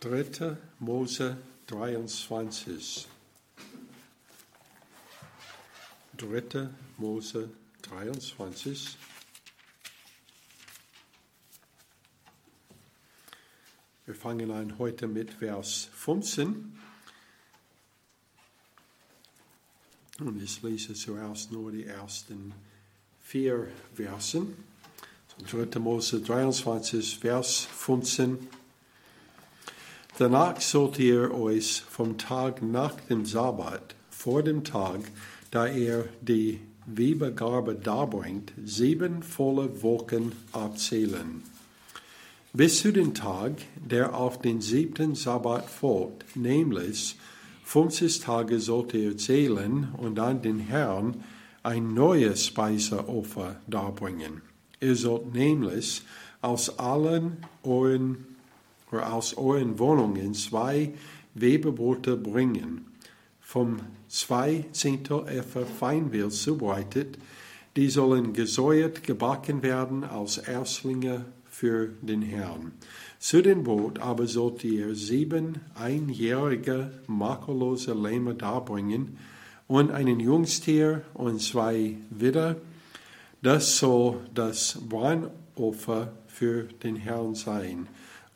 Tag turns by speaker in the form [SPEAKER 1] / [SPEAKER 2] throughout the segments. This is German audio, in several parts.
[SPEAKER 1] 3. Mose 23. 3. Mose 23. Wir fangen an heute mit Vers 15. Und ich lese zuerst nur die ersten vier Versen. 3. Mose 23, Vers 15. Danach sollt ihr euch vom Tag nach dem Sabbat, vor dem Tag, da er die Webergabe darbringt, sieben volle Wochen abzählen. Bis zu dem Tag, der auf den siebten Sabbat folgt, nämlich 50 Tage sollt ihr zählen und dann den Herrn ein neues Speiseopfer darbringen. Ihr sollt nämlich aus allen euren, aus euren Wohnungen zwei Weberbrote bringen, vom zwei Zehntel Effer Feinmehl zubereitet, die sollen gesäuert gebacken werden als Erstlinge für den Herrn. Zu dem Brot aber sollt ihr sieben einjährige makellose Lämmer darbringen und einen Jungstier und zwei Widder, das soll das Brandopfer für den Herrn sein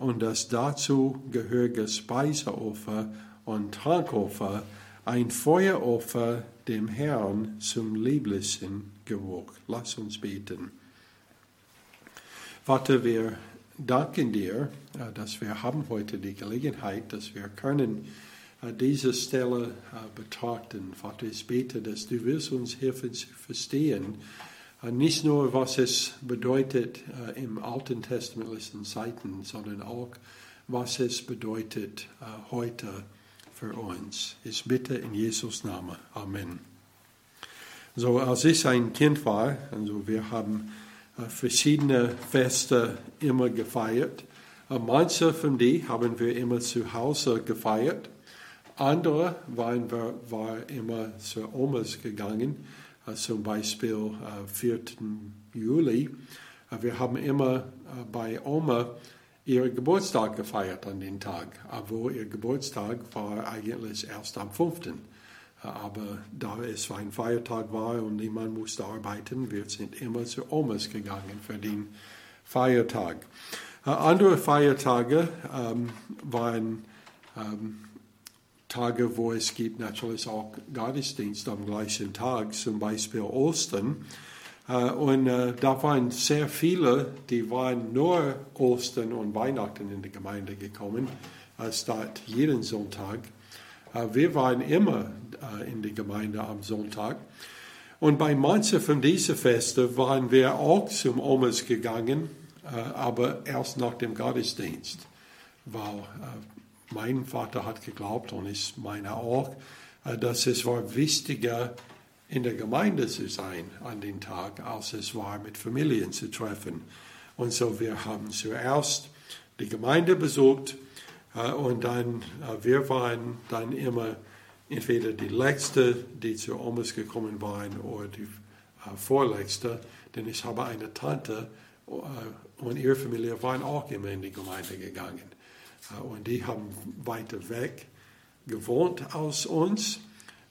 [SPEAKER 1] und das dazu gehörige Speiseopfer und Trankopfer, ein Feueropfer dem Herrn zum lieblichen Geruch. Lass uns beten. Vater, wir danken dir, äh, dass wir haben heute die Gelegenheit, dass wir können äh, diese Stelle äh, betrachten. Vater, ich bete, dass du wirst uns helfen zu verstehen, nicht nur, was es bedeutet im alten testamentlichen Zeiten, sondern auch, was es bedeutet heute für uns. Ich bitte in Jesus Namen. Amen. So, als ich ein Kind war, also wir haben verschiedene Feste immer gefeiert. Manche von die haben wir immer zu Hause gefeiert. Andere waren wir war immer zu Omas gegangen, zum Beispiel 4. Juli. Wir haben immer bei Oma ihren Geburtstag gefeiert an den Tag, obwohl ihr Geburtstag war eigentlich erst am 5. Aber da es ein Feiertag war und niemand musste arbeiten, wir sind immer zu Omas gegangen für den Feiertag. Andere Feiertage ähm, waren ähm, Tage, wo es gibt natürlich auch Gottesdienst am gleichen Tag, zum Beispiel Ostern. Äh, und äh, da waren sehr viele, die waren nur Ostern und Weihnachten in die Gemeinde gekommen, statt jeden Sonntag. Äh, wir waren immer in die Gemeinde am Sonntag. Und bei manchen von diesen Festen waren wir auch zum Omas gegangen, aber erst nach dem Gottesdienst, weil mein Vater hat geglaubt und ich meine auch, dass es war wichtiger, in der Gemeinde zu sein an dem Tag, als es war, mit Familien zu treffen. Und so wir haben zuerst die Gemeinde besucht und dann, wir waren dann immer entweder die Letzte, die zu Omas gekommen waren, oder die Vorletzte, denn ich habe eine Tante und ihre Familie waren auch immer in die Gemeinde gegangen. Und die haben weiter weg gewohnt als uns,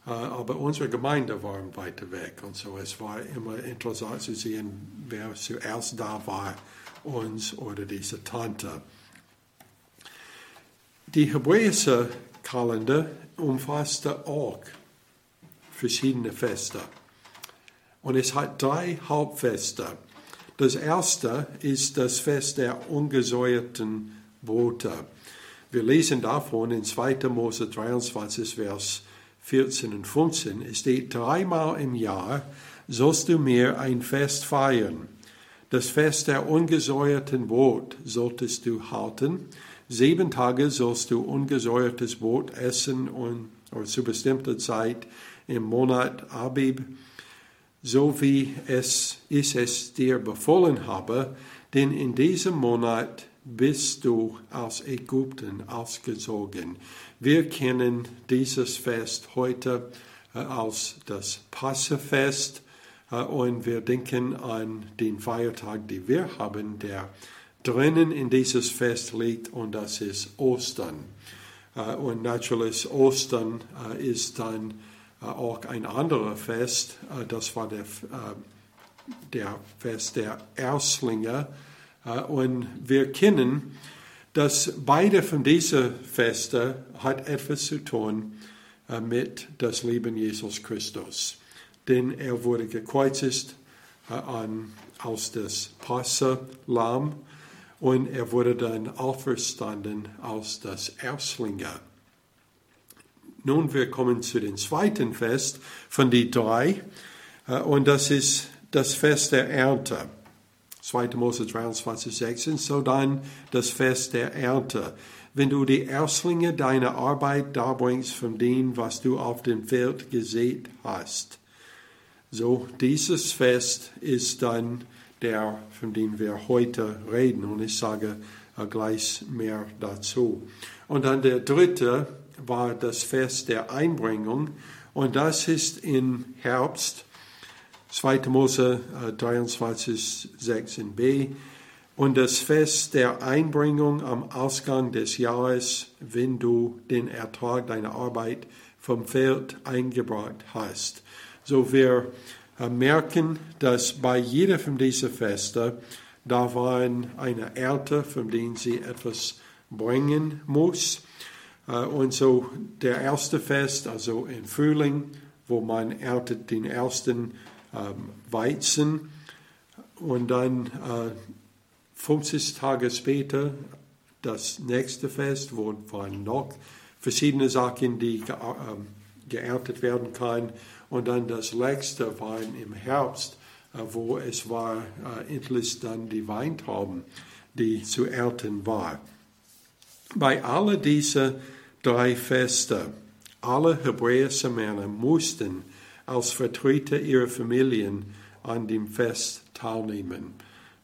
[SPEAKER 1] aber unsere Gemeinde war weiter weg. Und so es war immer interessant zu sehen, wer zuerst da war, uns oder diese Tante. Die hebräische Kalender umfasste auch verschiedene Feste. Und es hat drei Hauptfeste. Das erste ist das Fest der ungesäuerten Brote. Wir lesen davon in 2. Mose 23, Vers 14 und 15. Es steht, dreimal im Jahr sollst du mir ein Fest feiern. Das Fest der ungesäuerten Brot solltest du halten. Sieben Tage sollst du ungesäuertes Brot essen und oder zu bestimmter Zeit im Monat Abib, so wie es, ich es dir befohlen habe, denn in diesem Monat bist du aus Ägypten ausgezogen. Wir kennen dieses Fest heute äh, als das Passafest äh, und wir denken an den Feiertag, den wir haben, der drinnen in dieses Fest liegt und das ist Ostern. Äh, und natürlich Ostern ist dann auch ein anderes Fest. Das war der, der Fest der Erstlinge. Und wir kennen, dass beide von diesen Festen hat etwas zu tun mit das Leben Jesus Christus. Denn er wurde gekreuzigt an, als das Passalam und er wurde dann auferstanden als das Erstlinge. Nun, wir kommen zu dem zweiten Fest von die drei äh, und das ist das Fest der Ernte. 2. Mose 23, 16, so dann das Fest der Ernte. Wenn du die Erstlinge deiner Arbeit darbringst von dem, was du auf dem Feld gesät hast. So, dieses Fest ist dann der, von dem wir heute reden. Und ich sage äh, gleich mehr dazu. Und dann der dritte war das Fest der Einbringung. Und das ist im Herbst, 2. Mose 23, äh, 16b. Und das Fest der Einbringung am Ausgang des Jahres, wenn du den Ertrag deiner Arbeit vom Feld eingebracht hast. So wir äh, merken, dass bei jeder von diesen Festen da war eine Ernte, von der sie etwas bringen muss. Äh, und so der erste Fest, also im Frühling, wo man erntet den ersten Weizen und dann 50 äh, Tage später das nächste Fest, wo waren noch verschiedene Sachen, die geerntet werden können und dann das letzte war im Herbst, äh, wo es war äh, endlich dann die Weintrauben, die zu ernten war. Bei all diesen drei Feste, alle hebräischen Männer mussten als Vertreter ihrer Familien an dem Fest teilnehmen.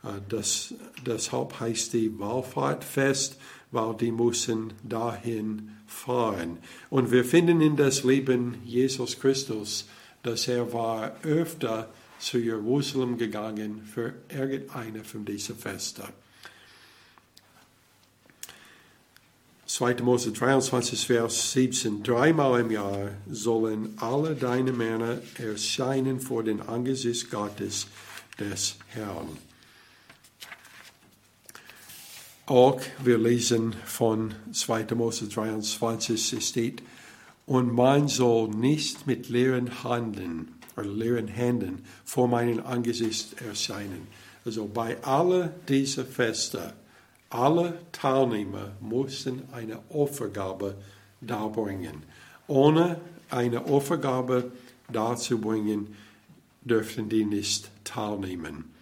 [SPEAKER 1] Äh, das, deshalb heißt die Wallfahrtfest, weil die mussten dahin fahren. Und wir finden in das Leben Jesus Christus dass er war öfter zu Jerusalem gegangen für irgendeine von diesen Festen. 2. Mose 23, Vers 17. Dreimal im Jahr sollen alle deine Männer erscheinen vor den Angesicht Gottes des Herrn. Auch wir lesen von 2. Mose 23, es steht, und man soll nicht mit leeren Händen oder leeren Händen vor meinem Angesicht erscheinen. Also bei all diesen Feste, alle Teilnehmer mussten eine Opfergabe darbringen. Ohne eine Opfergabe darzubringen, dürften die nicht teilnehmen.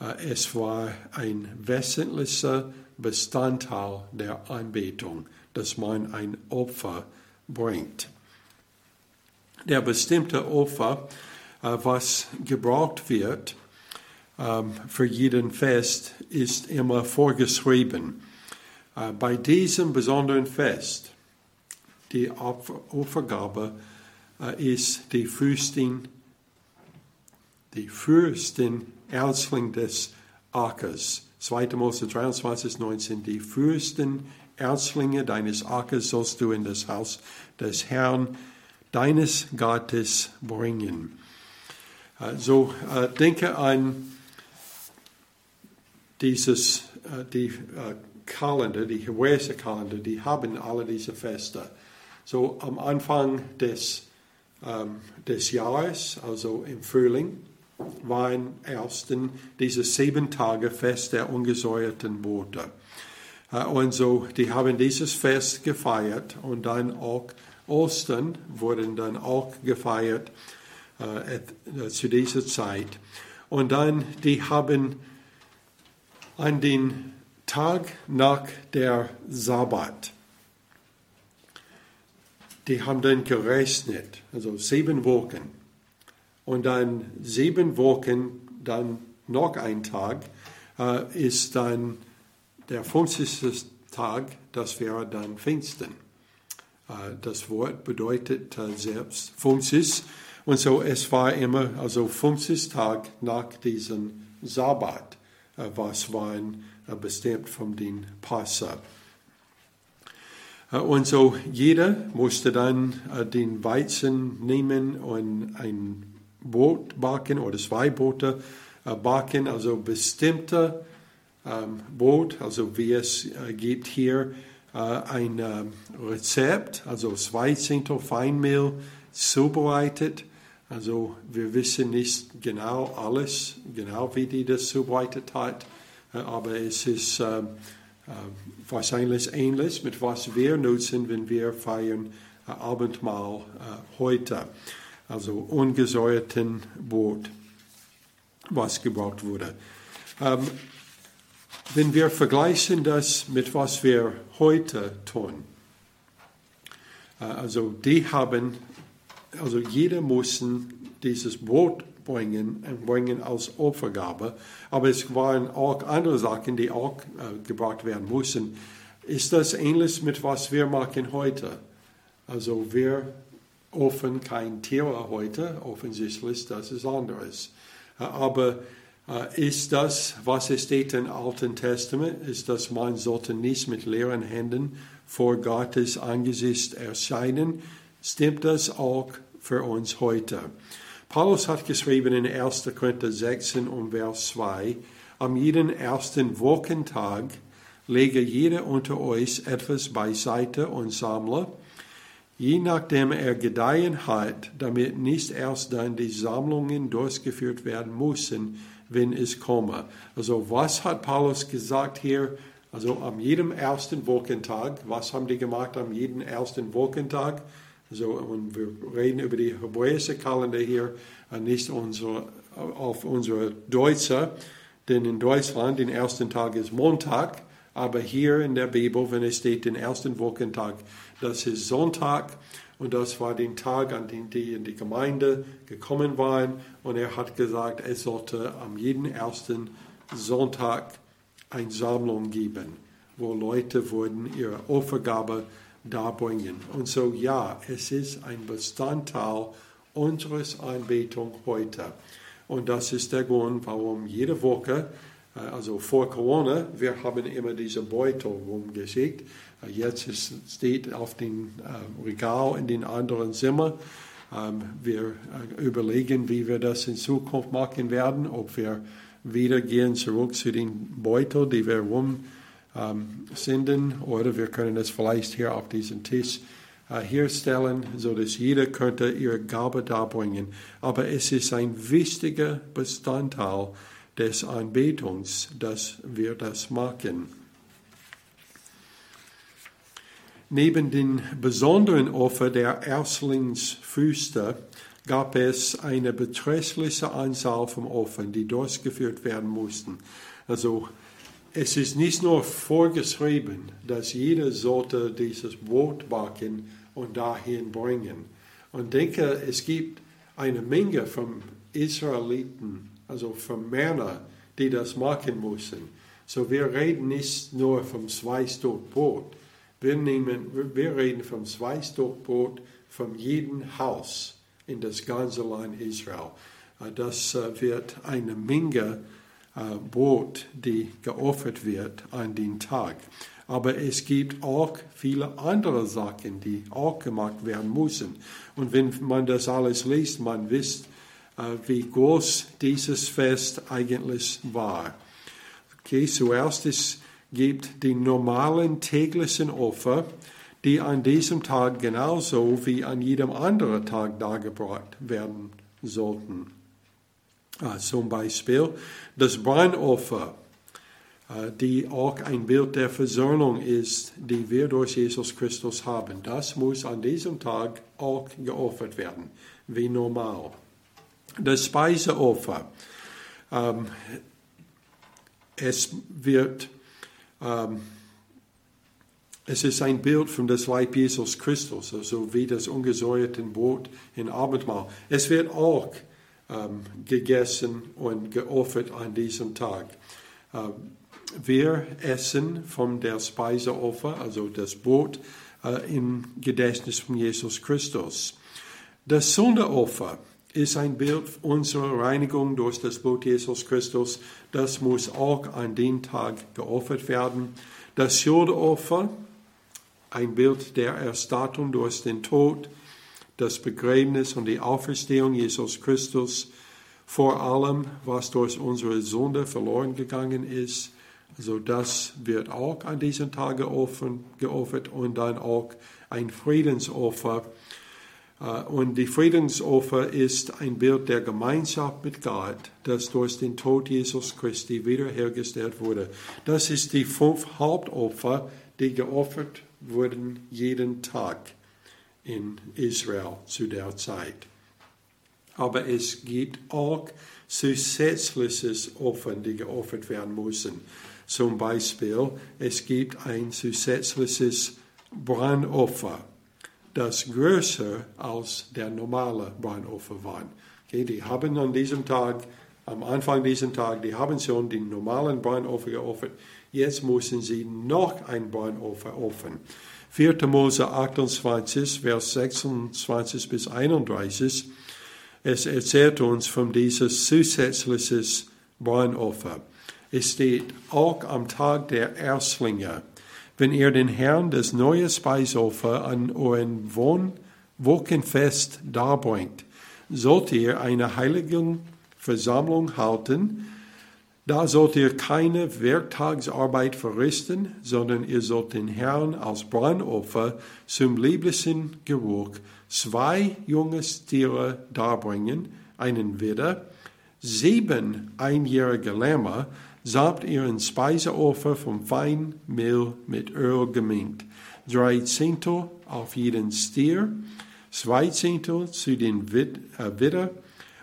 [SPEAKER 1] Äh, es war ein wesentlicher Bestandteil der Anbetung, dass man ein Opfer bringt. Der bestimmte Opfer, äh, was gebraucht wird für jeden Fest, ist immer vorgeschrieben. Äh, bei diesem besonderen Fest, die Opfergabe äh, ist die Fürstin, die Fürstin Erzling des Ackers. 2. Mose 23, 19, die Fürsten Erzlinge deines Ackers sollst du in das Haus des Herrn, deines Gottes bringen. So äh, denke an dieses, äh, die äh, Kalender, die hebräische Kalender, die haben alle diese Feste. So am Anfang des, ähm, des Jahres, also im Frühling, waren ersten diese sieben Tage Fest der ungesäuerten Boote. Äh, und so, die haben dieses Fest gefeiert und dann auch Ostern wurden dann auch gefeiert äh, zu dieser Zeit. Und dann, die haben an den Tag nach der Sabbat, die haben dann gerechnet, also sieben Wochen. Und dann sieben Wochen, dann noch ein Tag, äh, ist dann der 50. Tag, das wäre dann Pfingsten. Äh, das Wort bedeutet äh, selbst 50. Und so, es war immer, also 50 Tag nach diesem Sabbat, äh, was waren bestimmt von den Passer. Und so jeder musste dann den Weizen nehmen und ein Boot backen oder zwei Boote backen, also bestimmte ähm, Boot, also wie es gibt hier ein Rezept, also zwei Zehntel Feinmehl zubereitet. Also wir wissen nicht genau alles, genau wie die das zubereitet hat, aber es ist äh, wahrscheinlich ähnlich mit was wir nutzen, wenn wir feiern äh, Abendmahl äh, heute. Also ungesäuerten Brot, was gebraucht wurde. Ähm, wenn wir vergleichen das mit was wir heute tun, also die haben also jeder muss dieses Brot bringen und bringen als Opfergabe. Aber es waren auch andere Sachen, die auch äh, gebracht werden mussten. Ist das ähnlich mit was wir machen heute? Also wir offen kein Tier heute, offensichtlich, das ist anderes. Äh, aber äh, ist das, was es steht im Alten Testament, ist das, man sollte nicht mit leeren Händen vor Gottes Angesicht erscheinen, stimmt das auch für uns heute. Paulus hat geschrieben in 1. Korinther 16 und Vers 2, am jeden ersten Wochentag lege jeder unter euch etwas beiseite und sammle, je nachdem er gedeihen hat, damit nicht erst dann die Sammlungen durchgeführt werden müssen, wenn es komme. Also was hat Paulus gesagt hier? Also am jedem ersten Wochentag, was haben die gemacht am jeden ersten Wochentag? So, und wir reden über die hebräische Kalender hier, nicht unsere, auf unsere deutsche, denn in Deutschland den ersten Tag ist Montag, aber hier in der Bibel, wenn es steht den ersten Wochentag, das ist Sonntag und das war der Tag, an dem die in die Gemeinde gekommen waren und er hat gesagt, es sollte am jeden ersten Sonntag eine Sammlung geben, wo Leute wurden ihre Opfergabe darbringen. Und so ja, es ist ein Bestandteil unseres Anbetung heute. Und das ist der Grund, warum jede Woche, äh, also vor Corona, wir haben immer diese Beutel rumgeschickt. Äh, jetzt ist, steht auf dem äh, Regal in den anderen Zimmern. Ähm, wir überlegen, wie wir das in Zukunft machen werden, ob wir wieder gehen zurück zu den Beuteln, die wir rum ähm, senden oder wir können es vielleicht hier auf diesen Tisch äh, hier stellen, sodass jeder könnte ihre Gabe darbringen. Aber es ist ein wichtiger Bestandteil des Anbetungs, dass wir das machen. Neben den besonderen Opfer der Erstlingsfüße gab es eine beträchtliche Anzahl von Opfern, die durchgeführt werden mussten. Also es ist nicht nur vorgeschrieben, dass jeder sollte dieses Brot backen und dahin bringen. Und denke, es gibt eine Menge von Israeliten, also von Männern, die das machen müssen. So wir reden nicht nur vom zwei Stück Brot. Wir, nehmen, wir reden vom zwei Stück Brot von jedem Haus in das ganze Land Israel. Das äh, wird eine Menge äh, Brot, die geopfert wird an den Tag. Aber es gibt auch viele andere Sachen, die auch gemacht werden müssen. Und wenn man das alles liest, man wisst, äh, wie groß dieses Fest eigentlich war. Okay, zuerst es gibt die normalen täglichen Opfer, die an diesem Tag genauso wie an jedem anderen Tag dargebracht werden sollten. Uh, zum Beispiel das Brandopfer, uh, die auch ein Bild der Versöhnung ist, die wir durch Jesus Christus haben. Das muss an diesem Tag auch geopfert werden, wie normal. Das Speiseopfer, es wird, um, es ist ein Bild von das Leib Jesus Christus, also wie das ungesäuerte Brot in Abendmahl. Es wird auch ähm, gegessen und geopfert an diesem Tag. Ähm, wir essen von der Speiseopfer, also das Brot, äh, im Gedächtnis von Jesus Christus. Das Sündeopfer, ist ein Bild unserer Reinigung durch das Blut Jesus Christus. Das muss auch an den Tag geopfert werden. Das Schuldopfer, ein Bild der Erstattung durch den Tod, das Begräbnis und die Auferstehung Jesus Christus, vor allem, was durch unsere Sünde verloren gegangen ist. Also das wird auch an diesem Tag geopfert und dann auch ein Friedensopfer. Und die Friedensopfer ist ein Bild der Gemeinschaft mit Gott, das durch den Tod Jesus Christi wiederhergestellt wurde. Das ist die fünf Hauptopfer, die geopfert wurden jeden Tag in Israel zu der Zeit. Aber es gibt auch zusätzliches Opfer, die geopfert werden müssen. Zum Beispiel, es gibt ein zusätzliches Brandopfer, das größer als der normale Brandopfer war. Okay, die haben an diesem Tag, am Anfang dieses Tag, die haben schon den normalen Brandopfer geopfert. Jetzt müssen sie noch ein Brandopfer opfern. 4. Mose 28, Vers 26 bis 31. Es erzählt uns von dieses zusätzliches Brandopfer. Es steht auch am Tag der Erstlinge, wenn ihr den Herrn das neue Speisopfer an euren Wohn Wochenfest darbringt, sollt ihr eine heilige Versammlung halten. Da sollt ihr keine Werktagsarbeit verrichten, sondern ihr sollt den Herrn als Brandopfer zum lieblichen Geruch zwei junge Tiere darbringen, einen Widder, sieben einjährige Lämmer samt ihren Speiseopfer vom Feinmehl mit Öl gemengt, drei Zehntel auf jeden Stier, zwei Zehntel zu den äh, Widder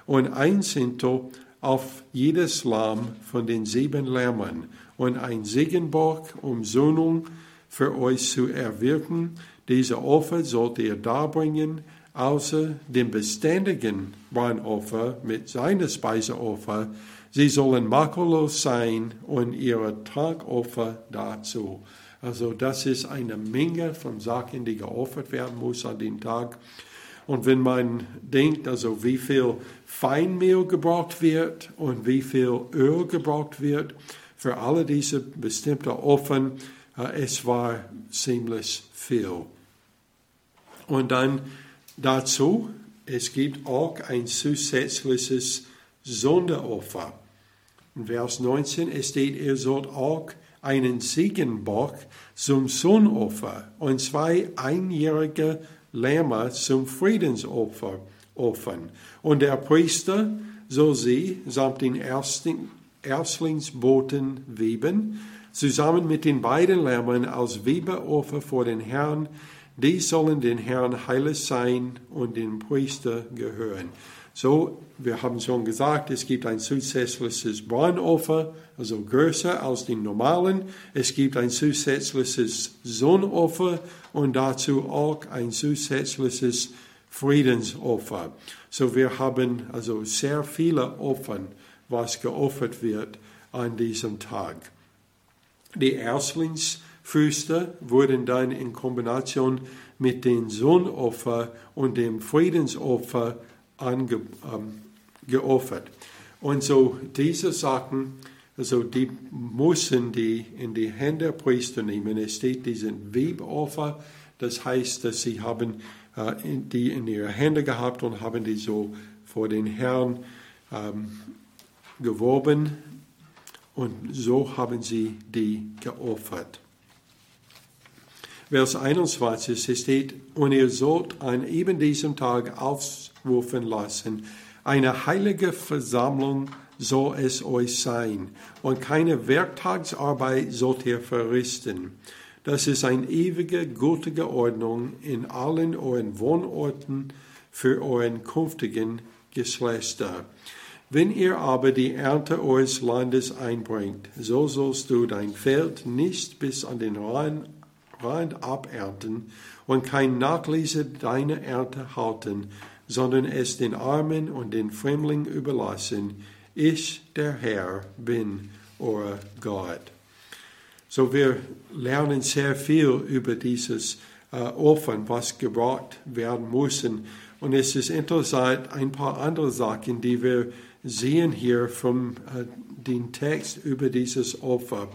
[SPEAKER 1] und ein Zehntel auf jedes Lamm von den sieben Lämmern und ein Segenbock, um Söhnung für euch zu erwirken. Diese Opfer sollt ihr darbringen, außer dem beständigen Brandopfer mit seiner Speiseopfer, Sie sollen makellos sein und ihre Trankopfer dazu. Also das ist eine Menge von Sachen, die geopfert werden muss an dem Tag. Und wenn man denkt, also wie viel Feinmehl gebraucht wird und wie viel Öl gebraucht wird für alle diese bestimmten Opfer, äh, es war ziemlich viel. Und dann dazu, es gibt auch ein zusätzliches Sonderopfer. In Vers 19 es steht, ihr sollt auch einen Ziegenbock zum Sohnopfer und zwei einjährige Lämmer zum Friedensopfer opfern. Und der Priester soll sie samt den ersten, Erstlingsboten weben, zusammen mit den beiden Lämmern als Webeopfer vor den Herrn. Die sollen den Herrn heilig sein und dem Priester gehören. So, wir haben schon gesagt, es gibt ein zusätzliches Brandopfer, also größer als die normalen. Es gibt ein zusätzliches Sohnopfer und dazu auch ein zusätzliches Friedensopfer. So, wir haben also sehr viele Opfer, was geopfert wird an diesem Tag. Die Erstlingsfüße wurden dann in Kombination mit dem Sohnopfer und dem Friedensopfer ange, ähm, geopfert. Und so diese Sachen, also die müssen die in die Hände der Priester nehmen. Es steht diesen Webopfer, das heißt, dass sie haben äh, die in ihre Hände gehabt und haben die so vor den Herrn ähm, geworben und so haben sie die geopfert. Vers 21, es steht, und ihr sollt an eben diesem Tag aufrufen lassen, eine heilige Versammlung soll es euch sein, und keine Werktagsarbeit sollt ihr verrichten. Das ist eine ewige, gültige Ordnung in allen euren Wohnorten für euren künftigen Geschlechter. Wenn ihr aber die Ernte eures Landes einbringt, so sollst du dein Feld nicht bis an den Rhein Rand abernten und kein Nachlese deiner Ernte halten, sondern es den Armen und den Fremdling überlassen. Ich, der Herr, bin euer Gott. So wir lernen sehr viel über dieses äh, Opfern, was gebracht werden müssen. Und es ist interessant, ein paar andere Sachen, die wir sehen hier vom äh, den Text über dieses Opfer.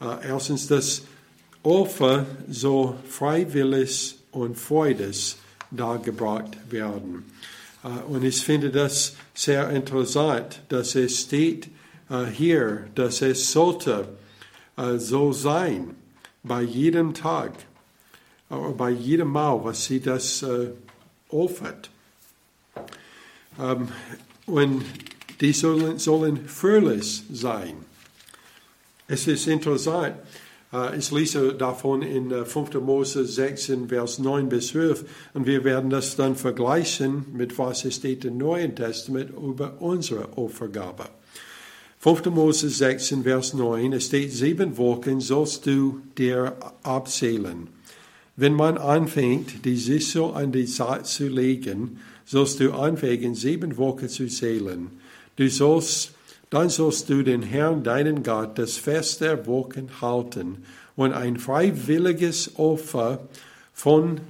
[SPEAKER 1] Äh, erstens, das Opfer so freiwillig und freudig dargebracht werden. Äh, und ich finde das sehr interessant, dass es steht äh, hier, dass es sollte so sein, bei jedem Tag, bei jedem Mal, was sie das offert. Ähm, und die sollen, sollen fröhlich sein. Es ist interessant, äh, ich lese davon in 5. Äh, Mose 16, Vers 9 bis 12 und wir werden das dann vergleichen mit was es steht im Neuen Testament über unsere Opfergabe. 5. Mose 16, Vers 9, es steht, sieben Wochen sollst du dir abzählen. Wenn man anfängt, die Sichel an die Zeit zu legen, sollst du anfangen, sieben Wochen zu zählen. Du sollst dann sollst du den Herrn, deinen Gott, das Fest der Wochen halten und ein freiwilliges Opfer von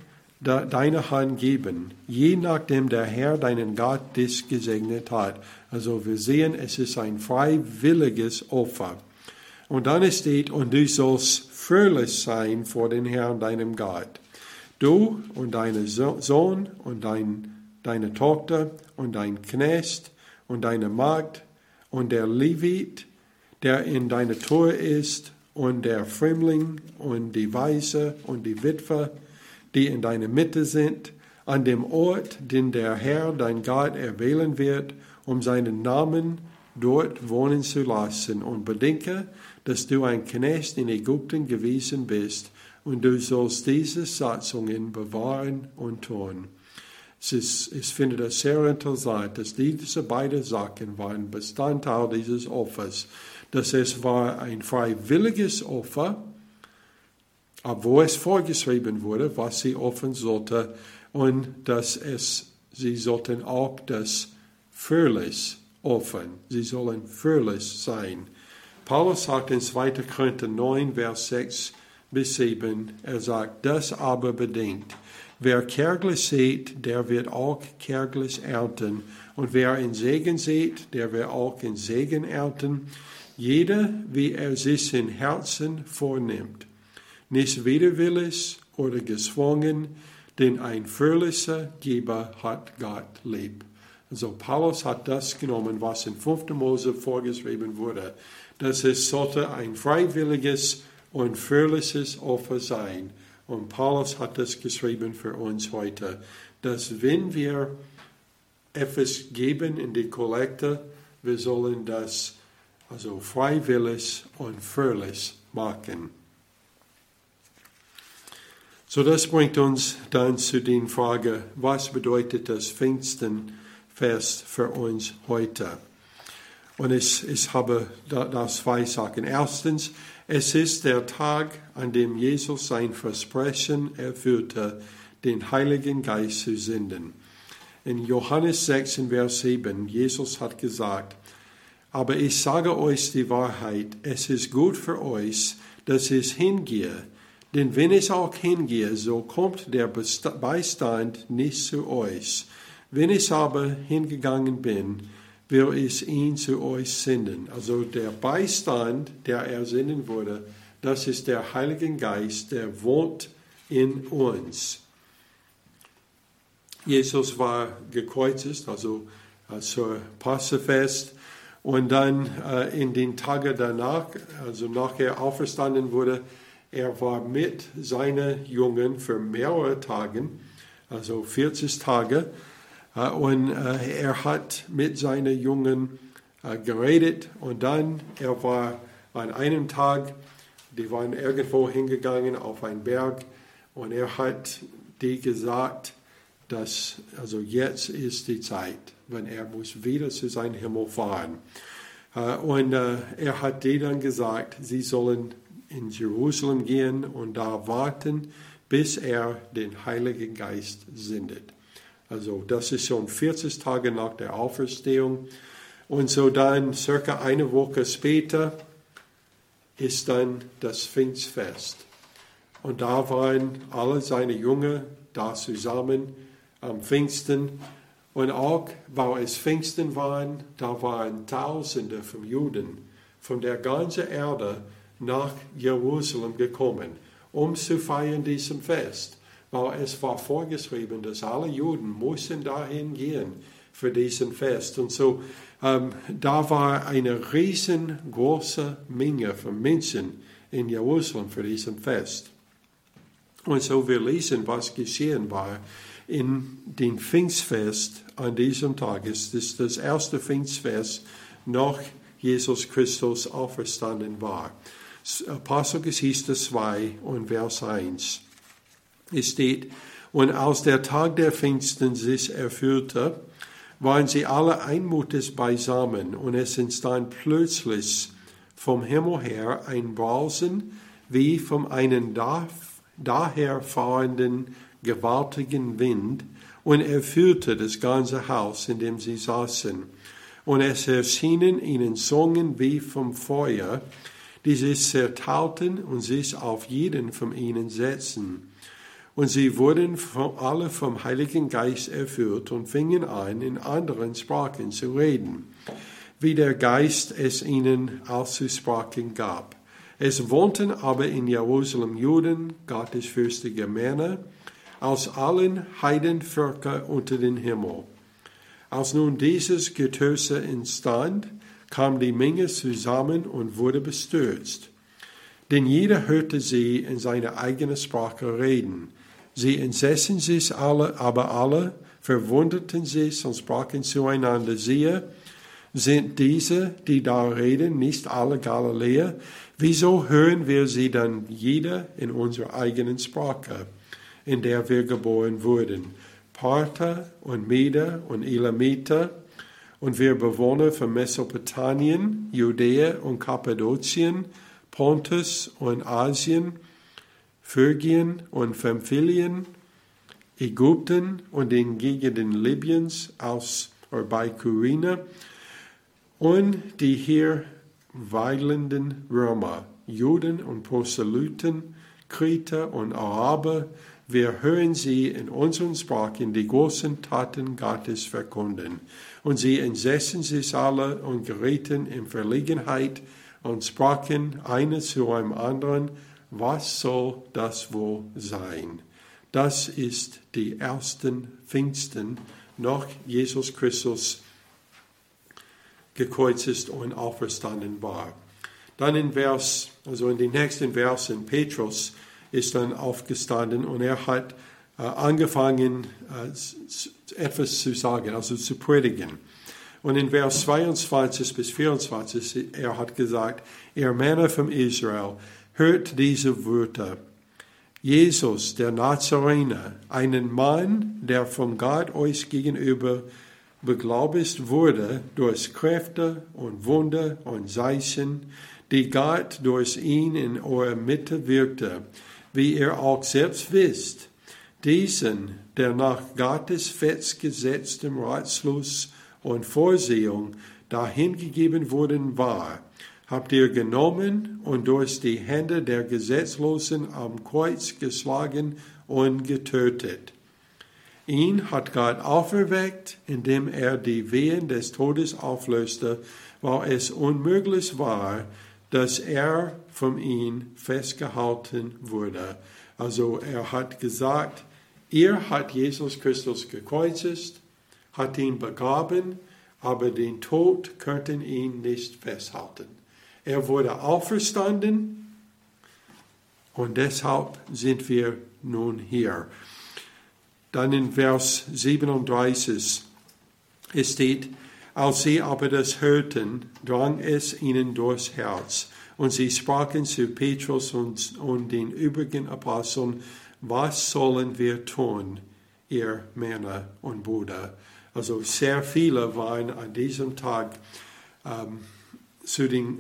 [SPEAKER 1] deiner Hand geben, je nachdem der Herr, deinen Gott, dich gesegnet hat. Also wir sehen, es ist ein freiwilliges Opfer. Und dann steht, und du sollst fröhlich sein vor den Herrn, deinem Gott. Du und dein Sohn und dein, deine Tochter und dein Knecht und deine Magd und der Levit, der in deiner Tor ist, und der Fremdling und die Weise und die Witwe, die in deiner Mitte sind, an dem Ort, den der Herr, dein Gott, erwählen wird, um seinen Namen dort wohnen zu lassen. Und bedenke, dass du ein Knecht in Ägypten gewesen bist, und du sollst diese Satzungen bewahren und tun. Ich finde das sehr interessant, dass diese beiden Sachen waren Bestandteil dieses Offers. Dass es war ein freiwilliges Opfer, obwohl es vorgeschrieben wurde, was sie offen sollte, und dass es, sie sollten auch das fröhlich offen. Sie sollen fröhlich sein. Paulus sagt in 2. Korinther 9, Vers 6 bis 7, er sagt, das aber bedenkt, Wer kärglich sät, der wird auch kärglich ernten. Und wer in Segen sät, der wird auch in Segen ernten. Jeder, wie er sich in Herzen vornimmt. Nicht widerwillig oder gezwungen, denn ein fröhlicher Geber hat Gott lieb. Also Paulus hat das genommen, was in 5. Mose vorgeschrieben wurde, dass es sollte ein freiwilliges und fröhliches Opfer sein und Paulus hat das geschrieben für uns heute, dass wenn wir etwas geben in die Kollekte, wir sollen das also freiwillig und fröhlich machen. So, das bringt uns dann zu der Frage, was bedeutet das Pfingstenfest für uns heute? Und ich, ich habe da, zwei Sachen. Erstens, es ist der Tag, an dem Jesus sein Versprechen erfüllte, den Heiligen Geist zu senden. In Johannes 6, Vers 7, Jesus hat gesagt, aber ich sage euch die Wahrheit, es ist gut für euch, dass ich hingehe, denn wenn ich auch hingehe, so kommt der Beistand nicht zu euch. Wenn ich aber hingegangen bin, will ich ihn zu euch senden. Also der Beistand, der er senden würde, das ist der Heilige Geist, der wohnt in uns. Jesus war gekreuzigt, also zur Passefest. Und dann äh, in den Tagen danach, also nachher auferstanden wurde, er war mit seinen Jungen für mehrere Tage, also 40 Tage, und äh, er hat mit seinen Jungen äh, geredet und dann, er war an einem Tag, die waren irgendwo hingegangen auf einen Berg und er hat die gesagt, dass also jetzt ist die Zeit, wenn er muss wieder zu seinem Himmel fahren. Und er hat die dann gesagt, sie sollen in Jerusalem gehen und da warten, bis er den Heiligen Geist sendet. Also das ist schon 40 Tage nach der Auferstehung. Und so dann circa eine Woche später ist dann das Pfingstfest. Und da waren alle seine Jünger da zusammen am Pfingsten. Und auch, weil es Pfingsten waren, da waren Tausende von Juden von der ganzen Erde nach Jerusalem gekommen, um zu feiern diesem Fest. Weil es war vorgeschrieben, dass alle Juden mussten dahin gehen für diesen Fest. Und so, ähm, da war eine riesengroße Menge von Menschen in Jerusalem für diesen Fest. Und so wir lesen, was geschehen war in dem Pfingstfest an diesem Tag. Es ist das erste Pfingstfest nach Jesus Christus auferstanden war. Apostelgeschichte 2 und Vers 1. Es steht, und als der Tag der Pfingsten sich erfüllte, waren sie alle einmutig beisammen und es entstand plötzlich vom Himmel her ein Brausen wie von einem daherfahrenden gewaltigen Wind und erfüllte das ganze Haus, in dem sie saßen. Und es erschienen ihnen Zungen wie vom Feuer, die sich zerteilten und sich auf jeden von ihnen setzten. Und sie wurden alle vom Heiligen Geist erfüllt und fingen an, in anderen Sprachen zu reden, wie der Geist es ihnen auszusprachen gab. Es wohnten aber in Jerusalem Juden, gottesfürchtige Männer, aus allen Heidenvölkern unter den Himmel. Als nun dieses Getöse entstand, kam die Menge zusammen und wurde bestürzt. Denn jeder hörte sie in seiner eigenen Sprache reden. Sie entsessen sich alle, aber alle verwunderten sich und sprachen zueinander, siehe, sind diese, die da reden, nicht alle Galiläer? Wieso hören wir sie dann jeder in unserer eigenen Sprache? in der wir geboren wurden. Parther und Meder und Elamiter und wir Bewohner von Mesopotamien, Judäa und Kappadokien, Pontus und Asien, Phrygien und Pamphylien, Ägypten und den Gegenden Libyens aus oder bei Kyrene und die hier weilenden Römer, Juden und Proselyten, Krieter und Araber, wir hören sie in unseren Sprachen die großen Taten Gottes verkunden. Und sie entsessen sich alle und gerieten in Verlegenheit und sprachen einer zu einem anderen, was soll das wohl sein? Das ist die ersten Pfingsten noch Jesus Christus gekreuzigt und auferstanden war. Dann in Vers, also in den nächsten Versen, Petrus ist dann aufgestanden und er hat äh, angefangen, äh, etwas zu sagen, also zu predigen. Und in Vers 22 bis 24, er hat gesagt, ihr Männer von Israel, hört diese Wörter. Jesus, der Nazarener, einen Mann, der von Gott euch gegenüber beglaubigt wurde durch Kräfte und Wunder und Zeichen, die Gott durch ihn in eurer Mitte wirkte, wie ihr auch selbst wisst, diesen, der nach Gottes festgesetztem Ratschluss und Vorsehung dahingegeben worden war, habt ihr genommen und durch die Hände der Gesetzlosen am Kreuz geschlagen und getötet. Ihn hat Gott auferweckt, indem er die Wehen des Todes auflöste, weil es unmöglich war, dass er von ihm festgehalten wurde. Also er hat gesagt, er hat Jesus Christus gekreuzigt, hat ihn begraben, aber den Tod könnten ihn nicht festhalten. Er wurde auferstanden und deshalb sind wir nun hier. Dann in Vers 37 es steht, als sie aber das hörten, drang es ihnen durchs Herz. Und sie sprachen zu Petrus und, und den übrigen Aposteln, was sollen wir tun, ihr Männer und Brüder? Also sehr viele waren an diesem Tag ähm, zu, den,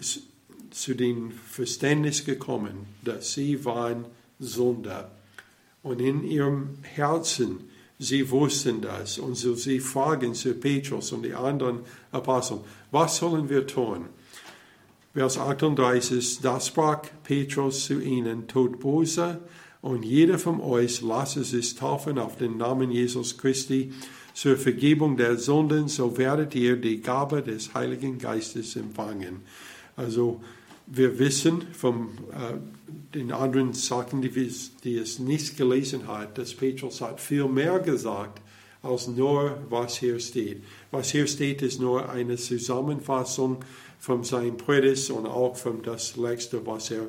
[SPEAKER 1] zu dem Verständnis gekommen, dass sie waren Sünder. Und in ihrem Herzen Sie wussten das und so sie fragen zu Petrus und die anderen Aposteln, was sollen wir tun? Vers 38, da sprach Petrus zu ihnen, tut böse Und jeder von euch lasse sich taufen auf den Namen Jesus Christi zur Vergebung der Sünden, so werdet ihr die Gabe des Heiligen Geistes empfangen. Also wir wissen von äh, den anderen Sachen, die, die es nicht gelesen hat, dass Petrus hat viel mehr gesagt als nur, was hier steht. Was hier steht, ist nur eine Zusammenfassung von seinem Predigt und auch von das Letzte, was er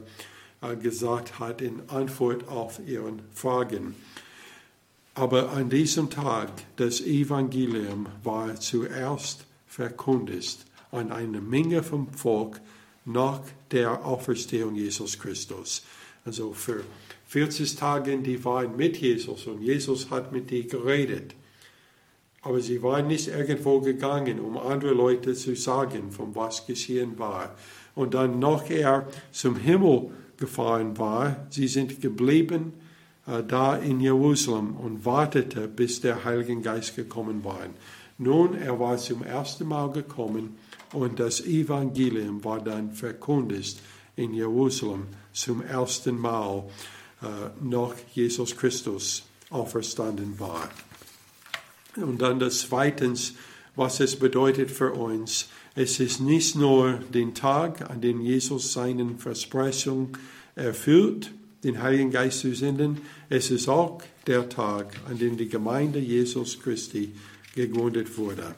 [SPEAKER 1] äh, gesagt hat in Antwort auf ihren Fragen. Aber an diesem Tag, das Evangelium war zuerst verkündigt an eine Menge vom Volk nach der Auferstehung Jesus Christus. Also für 40 Tage, die waren mit Jesus und Jesus hat mit ihnen geredet. Aber sie waren nicht irgendwo gegangen, um andere Leute zu sagen, von was geschehen war. Und dann noch er zum Himmel gefahren war, sie sind geblieben äh, da in Jerusalem und wartete, bis der Heilige Geist gekommen war. Nun, er war zum ersten Mal gekommen und das Evangelium war dann verkündigt in Jerusalem zum ersten Mal, äh, noch Jesus Christus auferstanden war. Und dann das Zweitens, was es bedeutet für uns. Es ist nicht nur den Tag, an dem Jesus seinen Versprechungen erfüllt, den Heiligen Geist zu senden. Es ist auch der Tag, an dem die Gemeinde Jesus Christi gegründet wurde.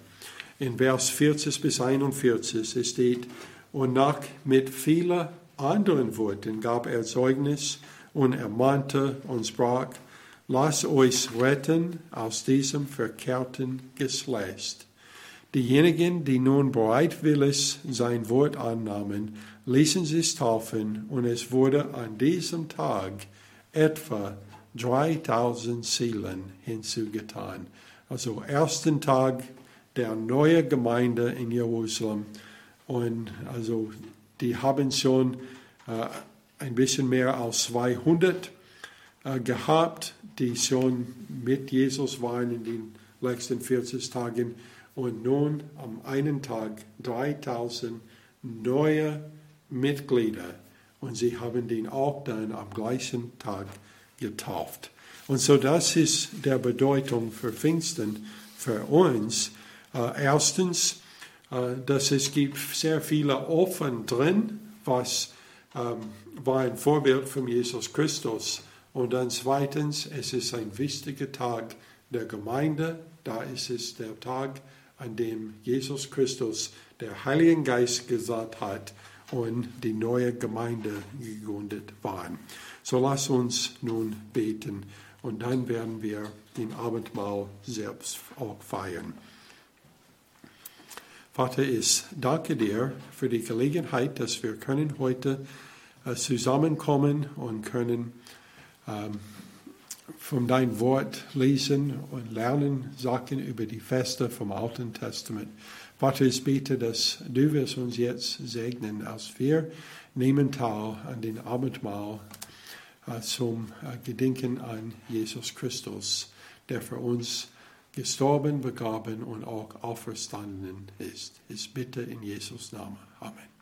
[SPEAKER 1] In Vers 40 bis 41 steht, und nach mit vielen anderen Worten gab er Zeugnis und ermahnte und sprach, Lasst euch retten aus diesem verkehrten Geschlecht. Diejenigen, die nun bereitwillig sein Wort annahmen, ließen sich taufen und es wurde an diesem Tag etwa 3000 Seelen hinzugetan. Also ersten Tag der neuen Gemeinde in Jerusalem und also die haben schon äh, ein bisschen mehr als 200 äh, gehabt, die schon mit Jesus waren in den letzten 40 Tagen. Und nun am einen Tag 3000 neue Mitglieder. Und sie haben den auch dann am gleichen Tag getauft. Und so das ist der Bedeutung für Pfingsten für uns. Äh, erstens, äh, dass es gibt sehr viele Offen drin, was ähm, war ein Vorbild von Jesus Christus und dann zweitens, es ist ein wichtiger Tag der Gemeinde. Da ist es der Tag, an dem Jesus Christus der Heiligen Geist gesagt hat und die neue Gemeinde gegründet waren. So lass uns nun beten und dann werden wir den Abendmahl selbst auch feiern. Vater, ich danke dir für die Gelegenheit, dass wir können heute äh, zusammenkommen und können ähm, von dein Wort lesen und lernen Sachen über die Feste vom Alten Testament. Vater, ich bete, dass du wirst uns jetzt segnen, als wir nehmen teil an den Abendmahl äh, zum äh, Gedenken an Jesus Christus, der für uns gestorben, begraben und auch auferstanden ist. Ich bitte in Jesus Namen. Amen.